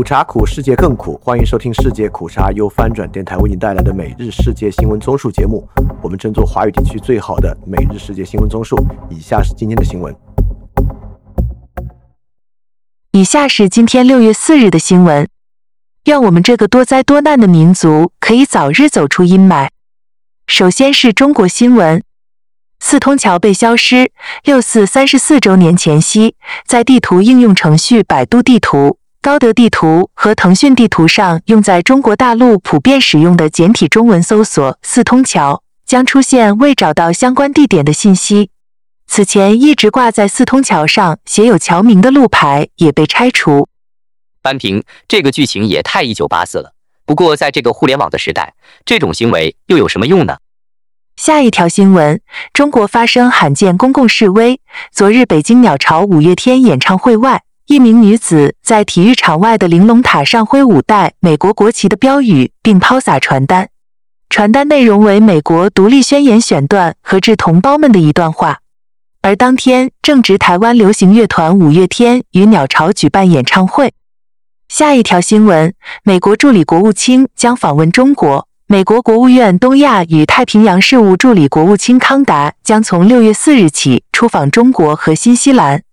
苦茶苦，世界更苦。欢迎收听世界苦茶由翻转电台为您带来的每日世界新闻综述节目。我们争做华语地区最好的每日世界新闻综述。以下是今天的新闻。以下是今天六月四日的新闻。愿我们这个多灾多难的民族可以早日走出阴霾。首先是中国新闻：四通桥被消失。六四三十四周年前夕，在地图应用程序百度地图。高德地图和腾讯地图上用在中国大陆普遍使用的简体中文搜索“四通桥”将出现未找到相关地点的信息。此前一直挂在四通桥上写有桥名的路牌也被拆除。扳平，这个剧情也太一九八四了。不过在这个互联网的时代，这种行为又有什么用呢？下一条新闻：中国发生罕见公共示威。昨日，北京鸟巢五月天演唱会外。一名女子在体育场外的玲珑塔上挥舞带美国国旗的标语，并抛洒传单。传单内容为美国独立宣言选段和致同胞们的一段话。而当天正值台湾流行乐团五月天与鸟巢举办演唱会。下一条新闻：美国助理国务卿将访问中国。美国国务院东亚与太平洋事务助理国务卿康达将从六月四日起出访中国和新西兰。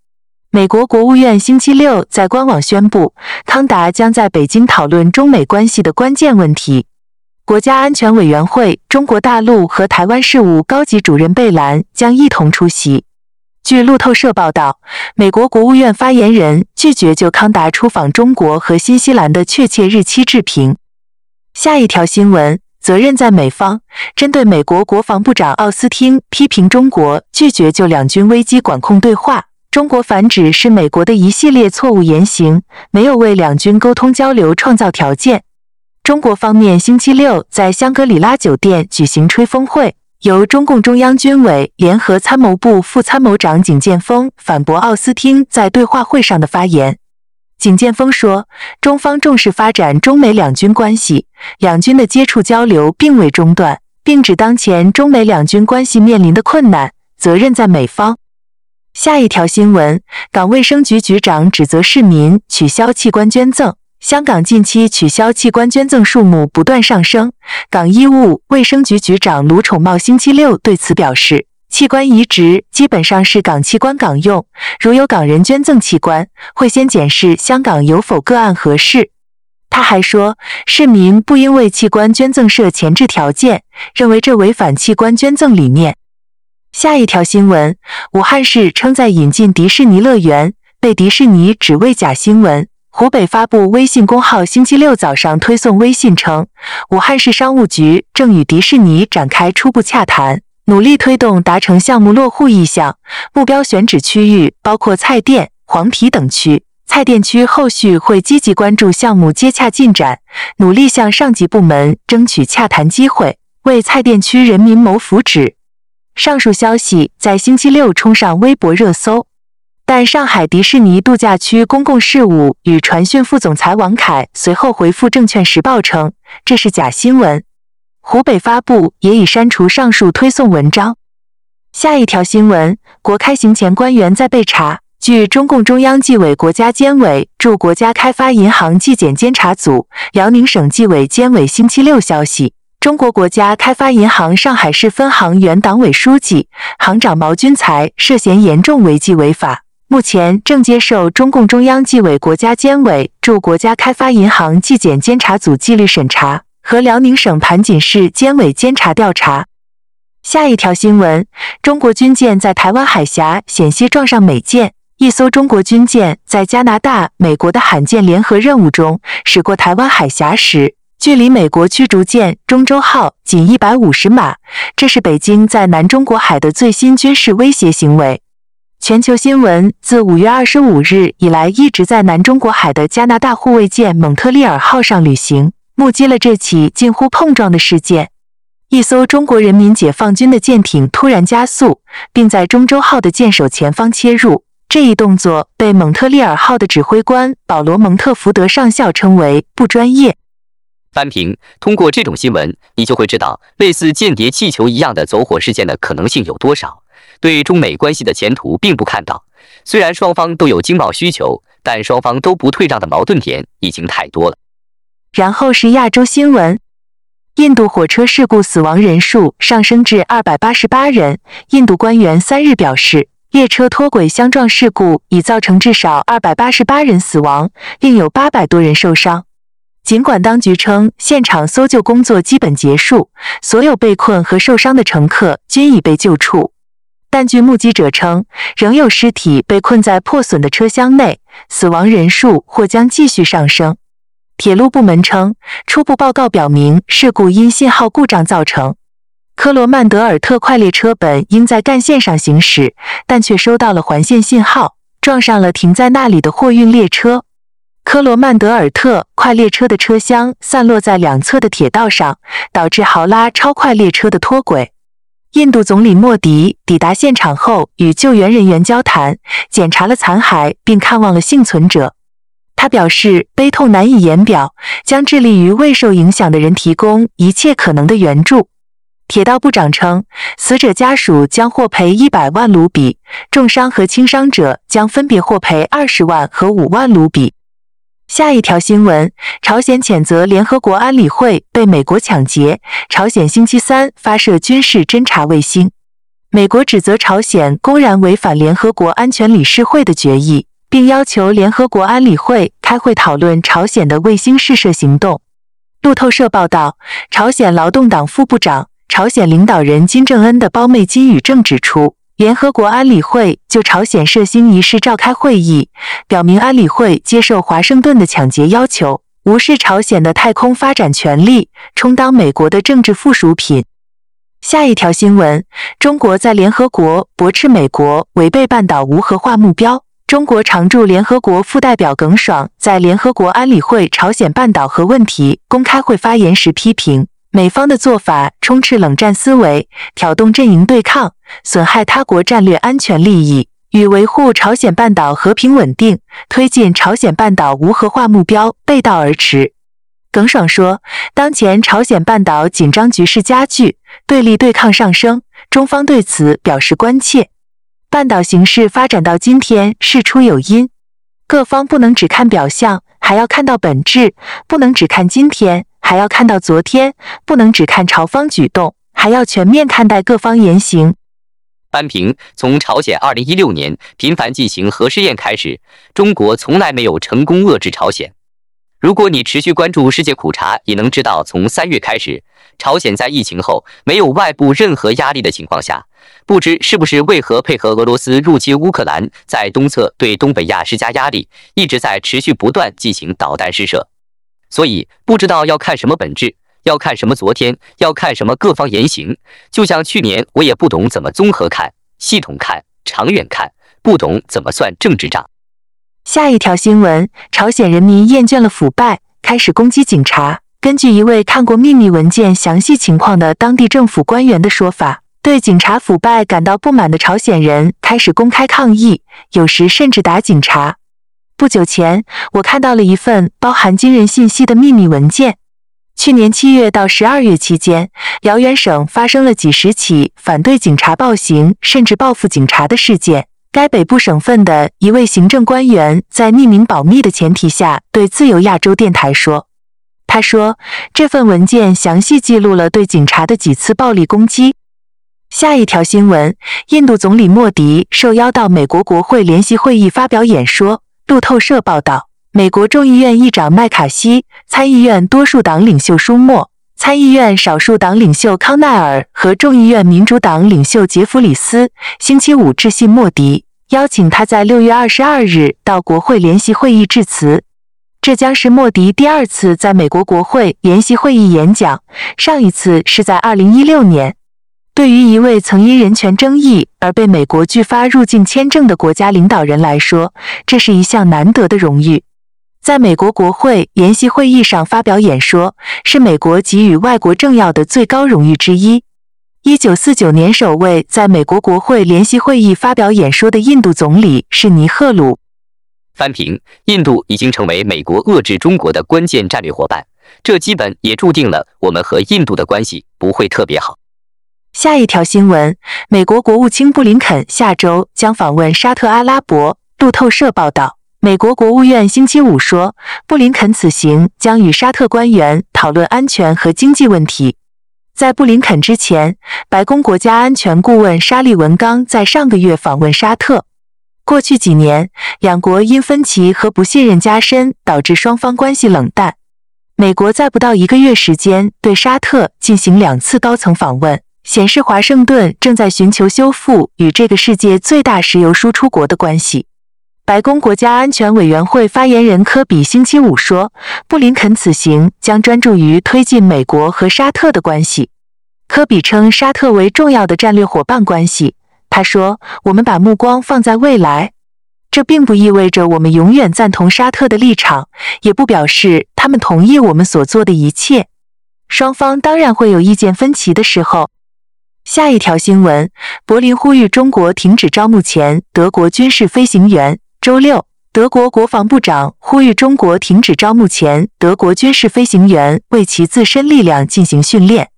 美国国务院星期六在官网宣布，康达将在北京讨论中美关系的关键问题。国家安全委员会中国大陆和台湾事务高级主任贝兰将一同出席。据路透社报道，美国国务院发言人拒绝就康达出访中国和新西兰的确切日期置评。下一条新闻，责任在美方。针对美国国防部长奥斯汀批评中国拒绝就两军危机管控对话。中国反指是美国的一系列错误言行，没有为两军沟通交流创造条件。中国方面星期六在香格里拉酒店举行吹风会，由中共中央军委联合参谋部副参谋长景建峰反驳奥斯汀在对话会上的发言。景建峰说，中方重视发展中美两军关系，两军的接触交流并未中断，并指当前中美两军关系面临的困难，责任在美方。下一条新闻：港卫生局局长指责市民取消器官捐赠。香港近期取消器官捐赠数目不断上升。港医务卫生局局长卢宠茂星期六对此表示，器官移植基本上是港器官港用，如有港人捐赠器官，会先检视香港有否个案合适。他还说，市民不应为器官捐赠设前置条件，认为这违反器官捐赠理念。下一条新闻：武汉市称在引进迪士尼乐园，被迪士尼指为假新闻。湖北发布微信公号，星期六早上推送微信称，武汉市商务局正与迪士尼展开初步洽谈，努力推动达成项目落户意向。目标选址区域包括蔡甸、黄陂等区。蔡甸区后续会积极关注项目接洽进展，努力向上级部门争取洽谈机会，为蔡甸区人民谋福祉。上述消息在星期六冲上微博热搜，但上海迪士尼度假区公共事务与传讯副总裁王凯随后回复《证券时报》称这是假新闻。湖北发布也已删除上述推送文章。下一条新闻：国开行前官员在被查。据中共中央纪委国家监委驻国家开发银行纪检监察组、辽宁省纪委监委星期六消息。中国国家开发银行上海市分行原党委书记、行长毛军才涉嫌严重违纪违法，目前正接受中共中央纪委国家监委驻国家开发银行纪检监察组纪律审查和辽宁省盘锦市监委监察调查。下一条新闻：中国军舰在台湾海峡险些撞上美舰。一艘中国军舰在加拿大、美国的罕见联合任务中驶过台湾海峡时。距离美国驱逐舰“中州号”仅一百五十码，这是北京在南中国海的最新军事威胁行为。全球新闻：自五月二十五日以来，一直在南中国海的加拿大护卫舰“蒙特利尔号”上旅行，目击了这起近乎碰撞的事件。一艘中国人民解放军的舰艇突然加速，并在“中州号”的舰首前方切入，这一动作被“蒙特利尔号”的指挥官保罗·蒙特福德上校称为不专业。翻平，通过这种新闻，你就会知道类似间谍气球一样的走火事件的可能性有多少。对中美关系的前途并不看到。虽然双方都有经贸需求，但双方都不退让的矛盾点已经太多了。然后是亚洲新闻：印度火车事故死亡人数上升至二百八十八人。印度官员三日表示，列车脱轨相撞事故已造成至少二百八十八人死亡，另有八百多人受伤。尽管当局称现场搜救工作基本结束，所有被困和受伤的乘客均已被救出，但据目击者称，仍有尸体被困在破损的车厢内，死亡人数或将继续上升。铁路部门称，初步报告表明事故因信号故障造成。科罗曼德尔特快列车本应在干线上行驶，但却收到了环线信号，撞上了停在那里的货运列车。科罗曼德尔特快列车的车厢散落在两侧的铁道上，导致豪拉超快列车的脱轨。印度总理莫迪抵达现场后，与救援人员交谈，检查了残骸，并看望了幸存者。他表示悲痛难以言表，将致力于为受影响的人提供一切可能的援助。铁道部长称，死者家属将获赔一百万卢比，重伤和轻伤者将分别获赔二十万和五万卢比。下一条新闻：朝鲜谴责联合国安理会被美国抢劫。朝鲜星期三发射军事侦察卫星。美国指责朝鲜公然违反联合国安全理事会的决议，并要求联合国安理会开会讨论朝鲜的卫星试射行动。路透社报道，朝鲜劳动党副部长、朝鲜领导人金正恩的胞妹金宇正指出。联合国安理会就朝鲜射星一事召开会议，表明安理会接受华盛顿的抢劫要求，无视朝鲜的太空发展权利，充当美国的政治附属品。下一条新闻：中国在联合国驳斥美国违背半岛无核化目标。中国常驻联合国副代表耿爽在联合国安理会朝鲜半岛核问题公开会发言时批评。美方的做法充斥冷战思维，挑动阵营对抗，损害他国战略安全利益，与维护朝鲜半岛和平稳定、推进朝鲜半岛无核化目标背道而驰。耿爽说：“当前朝鲜半岛紧张局势加剧，对立对抗上升，中方对此表示关切。半岛形势发展到今天，事出有因，各方不能只看表象，还要看到本质，不能只看今天。”还要看到昨天，不能只看朝方举动，还要全面看待各方言行。班平，从朝鲜二零一六年频繁进行核试验开始，中国从来没有成功遏制朝鲜。如果你持续关注世界苦茶，也能知道，从三月开始，朝鲜在疫情后没有外部任何压力的情况下，不知是不是为何配合俄罗斯入侵乌克兰，在东侧对东北亚施加压力，一直在持续不断进行导弹试射。所以不知道要看什么本质，要看什么昨天，要看什么各方言行。就像去年，我也不懂怎么综合看、系统看、长远看，不懂怎么算政治账。下一条新闻：朝鲜人民厌倦了腐败，开始攻击警察。根据一位看过秘密文件详细情况的当地政府官员的说法，对警察腐败感到不满的朝鲜人开始公开抗议，有时甚至打警察。不久前，我看到了一份包含惊人信息的秘密文件。去年七月到十二月期间，辽源省发生了几十起反对警察暴行甚至报复警察的事件。该北部省份的一位行政官员在匿名保密的前提下对自由亚洲电台说：“他说，这份文件详细记录了对警察的几次暴力攻击。”下一条新闻：印度总理莫迪受邀到美国国会联席会议发表演说。路透社报道，美国众议院议长麦卡锡、参议院多数党领袖舒默、参议院少数党领袖康奈尔和众议院民主党领袖杰弗里斯星期五致信莫迪，邀请他在六月二十二日到国会联席会议致辞。这将是莫迪第二次在美国国会联席会议演讲，上一次是在二零一六年。对于一位曾因人权争议而被美国拒发入境签证的国家领导人来说，这是一项难得的荣誉。在美国国会联席会议上发表演说，是美国给予外国政要的最高荣誉之一。一九四九年首位在美国国会联席会议发表演说的印度总理是尼赫鲁。翻评：印度已经成为美国遏制中国的关键战略伙伴，这基本也注定了我们和印度的关系不会特别好。下一条新闻：美国国务卿布林肯下周将访问沙特阿拉伯。路透社报道，美国国务院星期五说，布林肯此行将与沙特官员讨论安全和经济问题。在布林肯之前，白宫国家安全顾问沙利文刚在上个月访问沙特。过去几年，两国因分歧和不信任加深，导致双方关系冷淡。美国在不到一个月时间对沙特进行两次高层访问，显示华盛顿正在寻求修复与这个世界最大石油输出国的关系。白宫国家安全委员会发言人科比星期五说，布林肯此行将专注于推进美国和沙特的关系。科比称沙特为重要的战略伙伴关系。他说：“我们把目光放在未来，这并不意味着我们永远赞同沙特的立场，也不表示他们同意我们所做的一切。双方当然会有意见分歧的时候。”下一条新闻：柏林呼吁中国停止招募前德国军事飞行员。周六，德国国防部长呼吁中国停止招募前德国军事飞行员为其自身力量进行训练。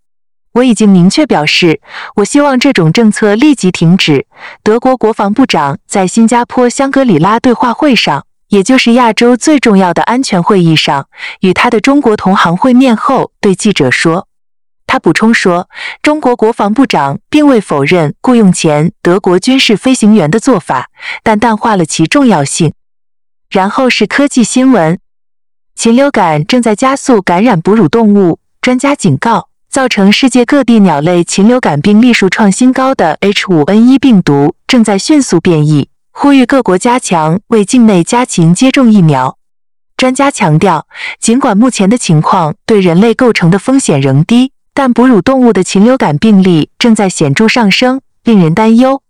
我已经明确表示，我希望这种政策立即停止。德国国防部长在新加坡香格里拉对话会上，也就是亚洲最重要的安全会议上，与他的中国同行会面后，对记者说。他补充说，中国国防部长并未否认雇佣前德国军事飞行员的做法，但淡化了其重要性。然后是科技新闻：禽流感正在加速感染哺乳动物，专家警告，造成世界各地鸟类禽流感病例数创新高的 H5N1 病毒正在迅速变异，呼吁各国加强为境内家禽接种疫苗。专家强调，尽管目前的情况对人类构成的风险仍低。但哺乳动物的禽流感病例正在显著上升，令人担忧。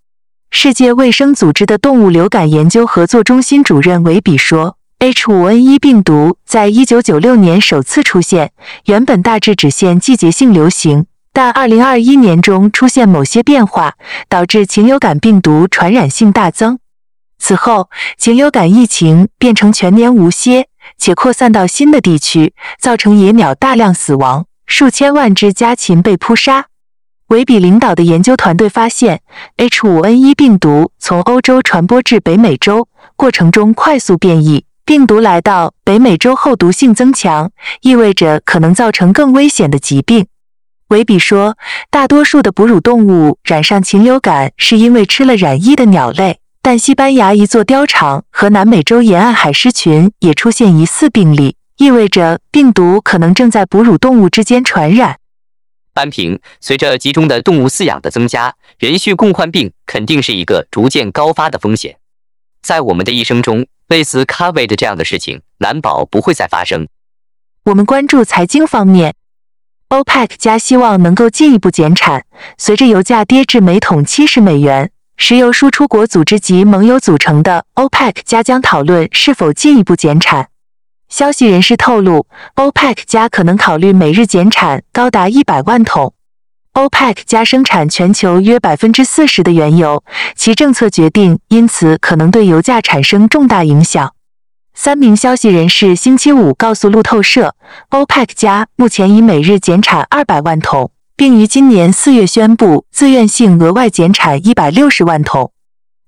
世界卫生组织的动物流感研究合作中心主任韦比说：“H5N1 病毒在1996年首次出现，原本大致只限季节性流行，但2021年中出现某些变化，导致禽流感病毒传染性大增。此后，禽流感疫情变成全年无歇，且扩散到新的地区，造成野鸟大量死亡。”数千万只家禽被扑杀。维比领导的研究团队发现，H5N1 病毒从欧洲传播至北美洲过程中快速变异。病毒来到北美洲后毒性增强，意味着可能造成更危险的疾病。维比说，大多数的哺乳动物染上禽流感是因为吃了染疫的鸟类，但西班牙一座貂场和南美洲沿岸海狮群也出现疑似病例。意味着病毒可能正在哺乳动物之间传染。班平，随着集中的动物饲养的增加，人畜共患病肯定是一个逐渐高发的风险。在我们的一生中，类似 COVID 这样的事情难保不会再发生。我们关注财经方面，OPEC 加希望能够进一步减产。随着油价跌至每桶七十美元，石油输出国组织及盟友组成的 OPEC 加将讨论是否进一步减产。消息人士透露，OPEC 加可能考虑每日减产高达一百万桶。OPEC 加生产全球约百分之四十的原油，其政策决定因此可能对油价产生重大影响。三名消息人士星期五告诉路透社，OPEC 加目前已每日减产二百万桶，并于今年四月宣布自愿性额外减产一百六十万桶。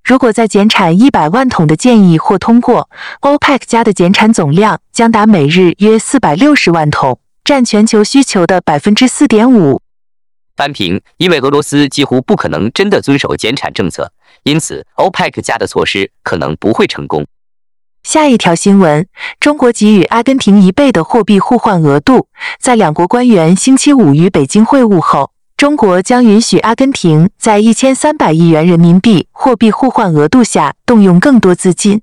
如果在减产一百万桶的建议或通过，OPEC 加的减产总量将达每日约四百六十万桶，占全球需求的百分之四点五。翻平，因为俄罗斯几乎不可能真的遵守减产政策，因此 OPEC 加的措施可能不会成功。下一条新闻：中国给予阿根廷一倍的货币互换额度，在两国官员星期五于北京会晤后。中国将允许阿根廷在一千三百亿元人民币货币互换额度下动用更多资金。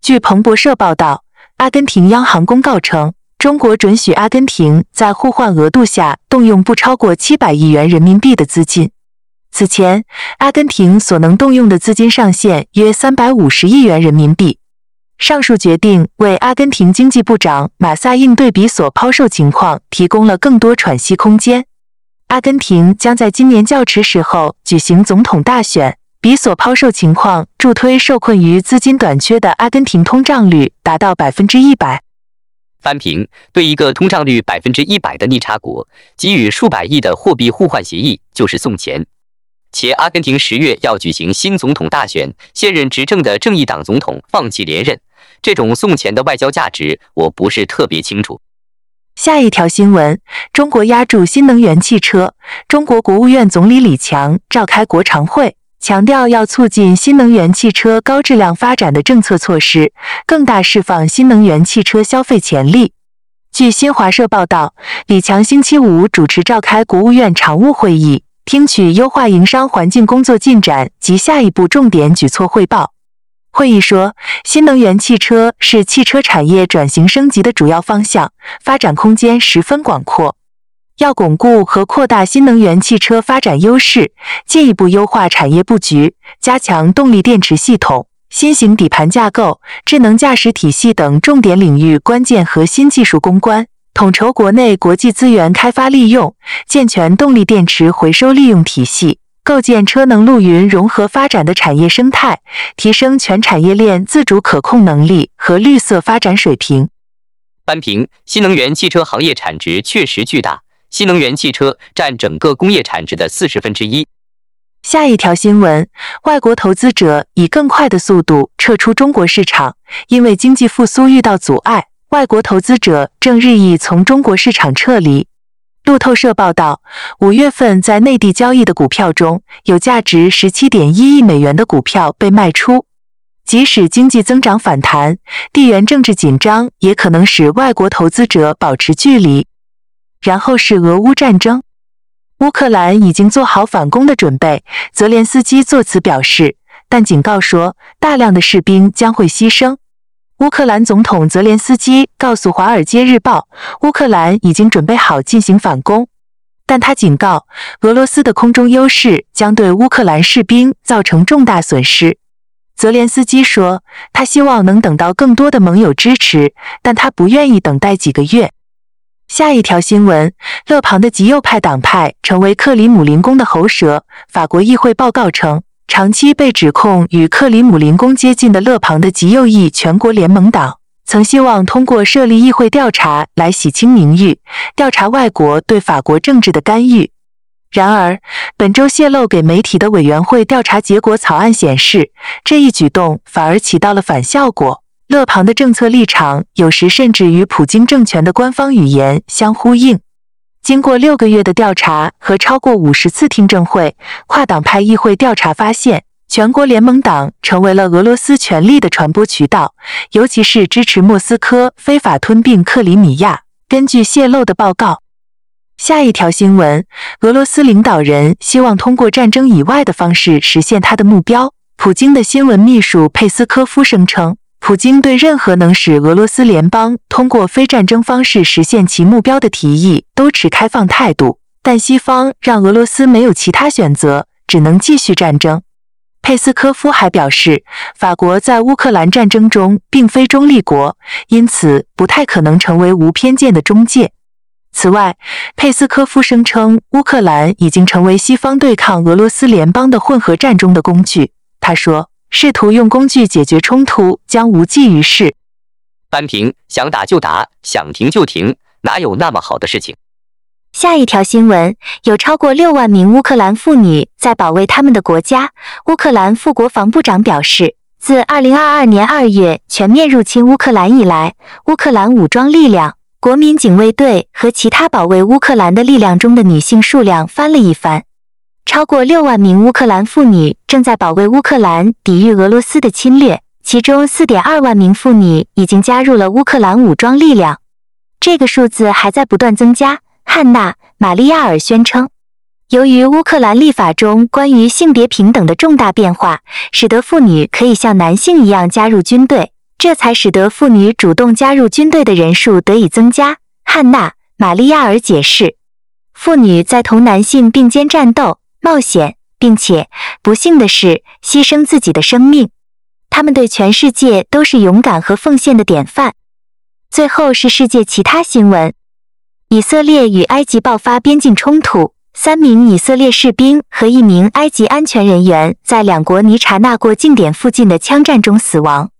据彭博社报道，阿根廷央行公告称，中国准许阿根廷在互换额度下动用不超过七百亿元人民币的资金。此前，阿根廷所能动用的资金上限约三百五十亿元人民币。上述决定为阿根廷经济部长马萨应对比索抛售情况提供了更多喘息空间。阿根廷将在今年较迟时候举行总统大选。比索抛售情况助推受困于资金短缺的阿根廷通胀率达到百分之一百。翻平，对一个通胀率百分之一百的逆差国给予数百亿的货币互换协议就是送钱。且阿根廷十月要举行新总统大选，现任执政的正义党总统放弃连任，这种送钱的外交价值我不是特别清楚。下一条新闻：中国压住新能源汽车。中国国务院总理李强召开国常会，强调要促进新能源汽车高质量发展的政策措施，更大释放新能源汽车消费潜力。据新华社报道，李强星期五主持召开国务院常务会议，听取优化营商环境工作进展及下一步重点举措汇报。会议说，新能源汽车是汽车产业转型升级的主要方向，发展空间十分广阔。要巩固和扩大新能源汽车发展优势，进一步优化产业布局，加强动力电池系统。新型底盘架构、智能驾驶体系等重点领域关键核心技术攻关，统筹国内国际资源开发利用，健全动力电池回收利用体系，构建车能陆云融合发展的产业生态，提升全产业链自主可控能力和绿色发展水平。班平，新能源汽车行业产值确实巨大，新能源汽车占整个工业产值的四十分之一。下一条新闻：外国投资者以更快的速度撤出中国市场，因为经济复苏遇到阻碍，外国投资者正日益从中国市场撤离。路透社报道，五月份在内地交易的股票中有价值十七点一亿美元的股票被卖出。即使经济增长反弹，地缘政治紧张也可能使外国投资者保持距离。然后是俄乌战争。乌克兰已经做好反攻的准备，泽连斯基作词表示，但警告说大量的士兵将会牺牲。乌克兰总统泽连斯基告诉《华尔街日报》，乌克兰已经准备好进行反攻，但他警告俄罗斯的空中优势将对乌克兰士兵造成重大损失。泽连斯基说，他希望能等到更多的盟友支持，但他不愿意等待几个月。下一条新闻：勒庞的极右派党派成为克里姆林宫的喉舌。法国议会报告称，长期被指控与克里姆林宫接近的勒庞的极右翼全国联盟党，曾希望通过设立议会调查来洗清名誉，调查外国对法国政治的干预。然而，本周泄露给媒体的委员会调查结果草案显示，这一举动反而起到了反效果。勒庞的政策立场有时甚至与普京政权的官方语言相呼应。经过六个月的调查和超过五十次听证会，跨党派议会调查发现，全国联盟党成为了俄罗斯权力的传播渠道，尤其是支持莫斯科非法吞并克里米亚。根据泄露的报告，下一条新闻：俄罗斯领导人希望通过战争以外的方式实现他的目标。普京的新闻秘书佩斯科夫声称。普京对任何能使俄罗斯联邦通过非战争方式实现其目标的提议都持开放态度，但西方让俄罗斯没有其他选择，只能继续战争。佩斯科夫还表示，法国在乌克兰战争中并非中立国，因此不太可能成为无偏见的中介。此外，佩斯科夫声称，乌克兰已经成为西方对抗俄罗斯联邦的混合战中的工具。他说。试图用工具解决冲突将无济于事。扳平，想打就打，想停就停，哪有那么好的事情？下一条新闻：有超过六万名乌克兰妇女在保卫他们的国家。乌克兰副国防部长表示，自2022年2月全面入侵乌克兰以来，乌克兰武装力量、国民警卫队和其他保卫乌克兰的力量中的女性数量翻了一番。超过六万名乌克兰妇女正在保卫乌克兰，抵御俄罗斯的侵略。其中四点二万名妇女已经加入了乌克兰武装力量，这个数字还在不断增加。汉娜·玛利亚尔宣称，由于乌克兰立法中关于性别平等的重大变化，使得妇女可以像男性一样加入军队，这才使得妇女主动加入军队的人数得以增加。汉娜·玛利亚尔解释，妇女在同男性并肩战斗。冒险，并且不幸的是牺牲自己的生命，他们对全世界都是勇敢和奉献的典范。最后是世界其他新闻：以色列与埃及爆发边境冲突，三名以色列士兵和一名埃及安全人员在两国尼查纳过境点附近的枪战中死亡。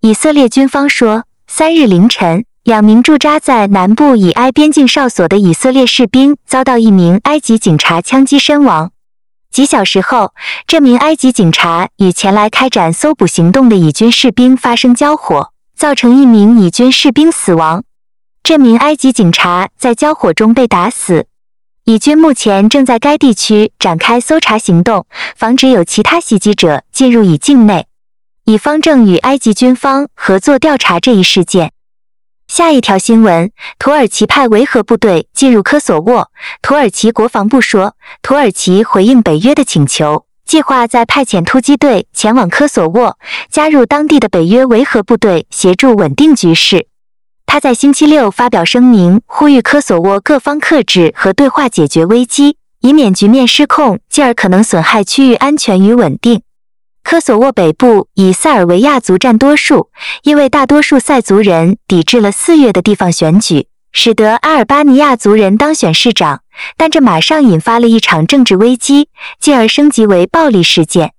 以色列军方说，三日凌晨。两名驻扎在南部以埃边境哨所的以色列士兵遭到一名埃及警察枪击身亡。几小时后，这名埃及警察与前来开展搜捕行动的以军士兵发生交火，造成一名以军士兵死亡。这名埃及警察在交火中被打死。以军目前正在该地区展开搜查行动，防止有其他袭击者进入以境内。以方正与埃及军方合作调查这一事件。下一条新闻：土耳其派维和部队进入科索沃。土耳其国防部说，土耳其回应北约的请求，计划在派遣突击队前往科索沃，加入当地的北约维和部队，协助稳定局势。他在星期六发表声明，呼吁科索沃各方克制和对话解决危机，以免局面失控，进而可能损害区域安全与稳定。科索沃北部以塞尔维亚族占多数，因为大多数塞族人抵制了四月的地方选举，使得阿尔巴尼亚族人当选市长，但这马上引发了一场政治危机，进而升级为暴力事件。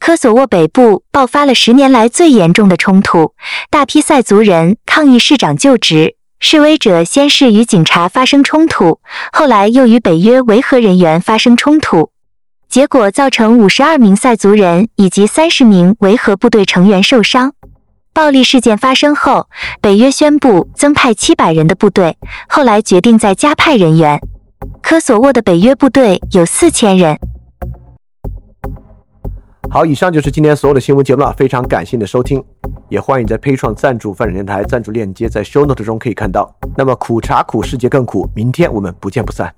科索沃北部爆发了十年来最严重的冲突，大批塞族人抗议市长就职。示威者先是与警察发生冲突，后来又与北约维和人员发生冲突，结果造成五十二名塞族人以及三十名维和部队成员受伤。暴力事件发生后，北约宣布增派七百人的部队，后来决定再加派人员。科索沃的北约部队有四千人。好，以上就是今天所有的新闻节目了，非常感谢你的收听，也欢迎在 p a 创赞助泛展电台赞助链接在 Show Note 中可以看到。那么苦茶苦，世界更苦，明天我们不见不散。